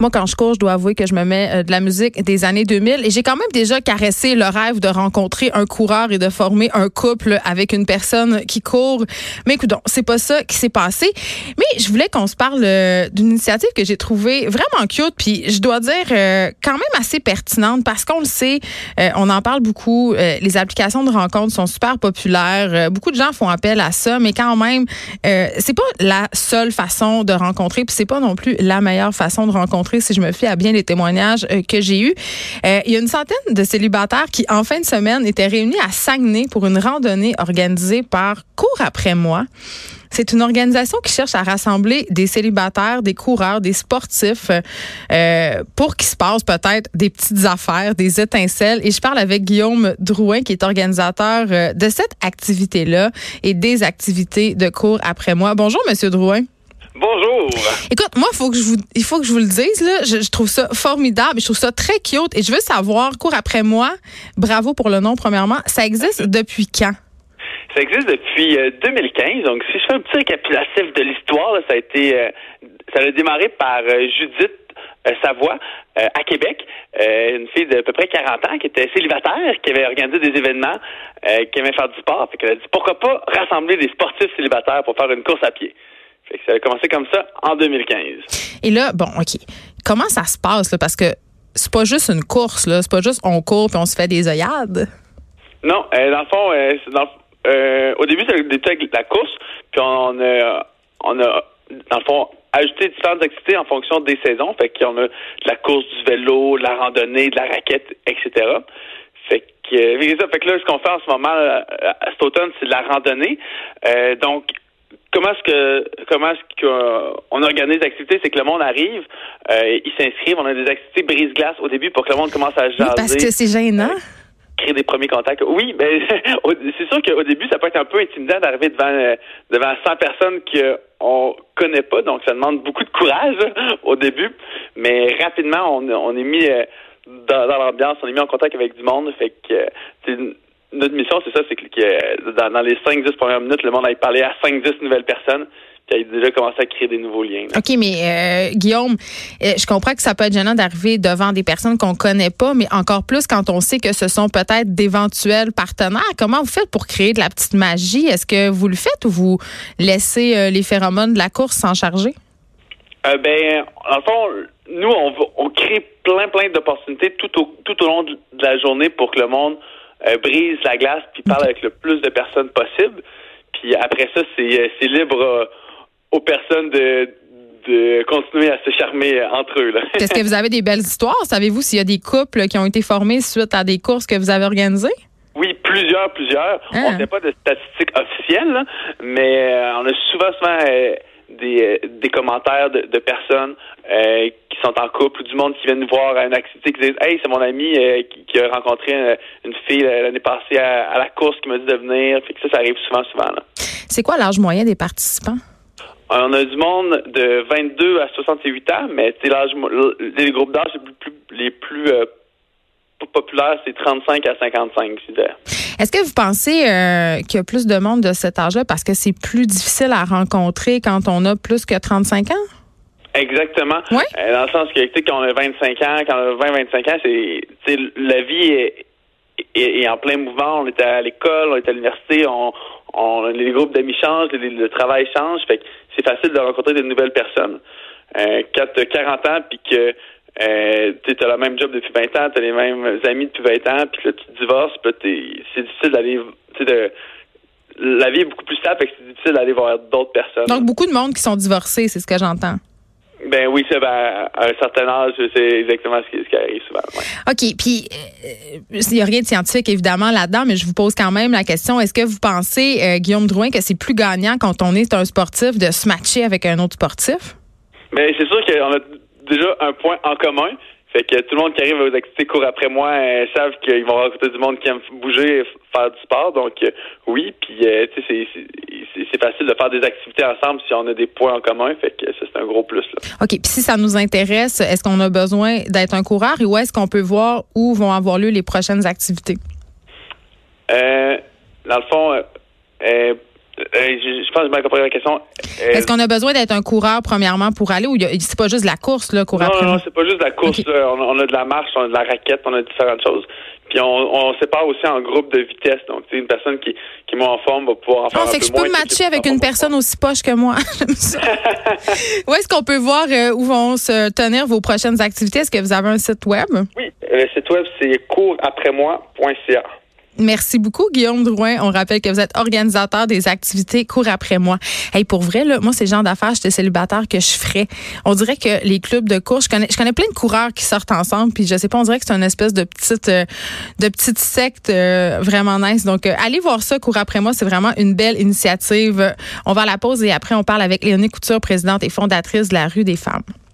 Moi, quand je cours, je dois avouer que je me mets euh, de la musique des années 2000 et j'ai quand même déjà caressé le rêve de rencontrer un coureur et de former un couple avec une personne qui court. Mais écoute, c'est pas ça qui s'est passé. Mais je voulais qu'on se parle euh, d'une initiative que j'ai trouvée vraiment cute, puis je dois dire euh, quand même assez pertinente parce qu'on le sait, on en parle beaucoup. les applications de rencontres sont super populaires. beaucoup de gens font appel à ça, mais quand même, c'est pas la seule façon de rencontrer, puis c'est pas non plus la meilleure façon de rencontrer si je me fie à bien les témoignages euh, que j'ai eus. Euh, il y a une centaine de célibataires qui, en fin de semaine, étaient réunis à Saguenay pour une randonnée organisée par Cours après moi. C'est une organisation qui cherche à rassembler des célibataires, des coureurs, des sportifs euh, pour qu'il se passe peut-être des petites affaires, des étincelles. Et je parle avec Guillaume Drouin, qui est organisateur de cette activité-là et des activités de cours après moi. Bonjour, Monsieur Drouin. Bonjour. Écoute, moi, faut que je vous, il faut que je vous le dise, là. Je, trouve ça formidable. Je trouve ça très cute. Et je veux savoir, cours après moi, bravo pour le nom, premièrement. Ça existe depuis quand? Ça existe depuis 2015. Euh, Donc, si je fais un petit récapitulatif de l'histoire, ça a été, euh, ça a démarré par euh, Judith Savoie à Québec, une fille d'à peu près 40 ans qui était célibataire, qui avait organisé des événements, qui aimait faire du sport. Fait qu'elle a dit pourquoi pas rassembler des sportifs célibataires pour faire une course à pied? Ça a commencé comme ça en 2015. Et là, bon, OK. Comment ça se passe, là? Parce que c'est pas juste une course, là. C'est pas juste on court puis on se fait des œillades. Non, euh, dans le fond, euh, euh, au début, c'était la course, puis on a, on a, dans le fond, ajouté différentes activités en fonction des saisons. Fait qu'on a de la course du vélo, de la randonnée, de la raquette, etc. Fait que, fait que là, ce qu'on fait en ce moment, à cet automne, c'est de la randonnée. donc, comment est-ce que comment est-ce qu'on organise des activités, c'est que le monde arrive, euh, ils s'inscrivent, on a des activités brise-glace au début pour que le monde commence à jaser. parce que c'est gênant. Euh, créer des premiers contacts. Oui, ben c'est sûr qu'au début, ça peut être un peu intimidant d'arriver devant euh, devant 100 personnes qu'on connaît pas, donc ça demande beaucoup de courage au début, mais rapidement on, on est mis dans, dans l'ambiance, on est mis en contact avec du monde, fait que notre mission, c'est ça, c'est que dans, les 5-10 premières minutes, le monde aille parler à 5-10 nouvelles personnes qui aient déjà commencé à créer des nouveaux liens. OK, mais euh, Guillaume, euh, je comprends que ça peut être gênant d'arriver devant des personnes qu'on connaît pas, mais encore plus quand on sait que ce sont peut-être d'éventuels partenaires. Comment vous faites pour créer de la petite magie? Est-ce que vous le faites ou vous laissez euh, les phéromones de la course s'en charger? ben, en fond, nous, on, on crée plein, plein d'opportunités tout au, tout au long de la journée pour que le monde euh, brise la glace puis parle avec le plus de personnes possible. Puis après ça, c'est, euh, libre euh, aux personnes de, de continuer à se charmer entre eux. Est-ce que vous avez des belles histoires? Savez-vous s'il y a des couples qui ont été formés suite à des courses que vous avez organisées? Oui, plusieurs, plusieurs. Ah. On n'a pas de statistiques officielles, mais on a souvent, souvent des, des commentaires de, de personnes euh, qui sont en couple ou du monde qui vient nous voir à une activité qui disent Hey, c'est mon ami euh, qui, a rencontré une, fille l'année passée à, la course qui m'a dit de venir. Fait que ça, ça arrive souvent, souvent. C'est quoi l'âge moyen des participants? On a du monde de 22 à 68 ans, mais l'âge, les groupes d'âge les plus, les plus euh, populaires, c'est 35 à 55, Est-ce que vous pensez qu'il y a plus de monde de cet âge-là parce que c'est plus difficile à rencontrer quand on a plus que 35 ans? Exactement. Euh, dans le sens que, tu sais, quand on a 25 ans, quand on a 20-25 ans, c'est, la vie est, est, en plein mouvement. On est à l'école, on est à l'université, on, on, les groupes d'amis changent, le, travail change. Fait que c'est facile de rencontrer de nouvelles personnes. Euh, quand tu as 40 ans, puis que euh, tu as le même job depuis 20 ans, tu as les mêmes amis depuis 20 ans, puis que tu divorces, puis c'est difficile d'aller, de la vie est beaucoup plus stable, fait que c'est difficile d'aller voir d'autres personnes. Donc, beaucoup de monde qui sont divorcés, c'est ce que j'entends. Ben oui, c'est ben, à un certain âge, c'est exactement ce qui, arrive souvent. OK. Puis, euh, il n'y a rien de scientifique, évidemment, là-dedans, mais je vous pose quand même la question. Est-ce que vous pensez, euh, Guillaume Drouin, que c'est plus gagnant quand on est un sportif de se matcher avec un autre sportif? Ben, c'est sûr qu'on a déjà un point en commun. Fait que tout le monde qui arrive aux activités court après moi euh, savent qu'ils vont rencontrer du monde qui aime bouger, faire du sport. Donc euh, oui, puis euh, c'est facile de faire des activités ensemble si on a des points en commun. Fait que ça, c'est un gros plus. Là. OK. Puis si ça nous intéresse, est-ce qu'on a besoin d'être un coureur et où est-ce qu'on peut voir où vont avoir lieu les prochaines activités? dans le fond, je, pense que je m'ai compris la question. Euh, Est-ce qu'on a besoin d'être un coureur, premièrement, pour aller ou c'est pas juste la course, là, courir Non, non, non, c'est pas juste la course. On, a de la marche, on a de la raquette, on a différentes choses. Puis on, on sépare aussi en groupe de vitesse. Donc, une personne qui, qui est en forme va pouvoir en faire ah, un fait que je peux me matcher avec une personne aussi poche que moi. où est-ce qu'on peut voir euh, où vont se tenir vos prochaines activités? Est-ce que vous avez un site web? Oui, le site web, c'est couraprès-moi.ca. Merci beaucoup, Guillaume Drouin. On rappelle que vous êtes organisateur des activités Cours après moi. Hey, pour vrai, là, moi, c'est le genre d'affaires, j'étais célibataire, que je ferais. On dirait que les clubs de cours, je connais, je connais plein de coureurs qui sortent ensemble, puis je sais pas, on dirait que c'est une espèce de petite, euh, de petite secte euh, vraiment nice. Donc, euh, allez voir ça, Cours après moi. C'est vraiment une belle initiative. On va à la pause et après, on parle avec Léonie Couture, présidente et fondatrice de la rue des femmes.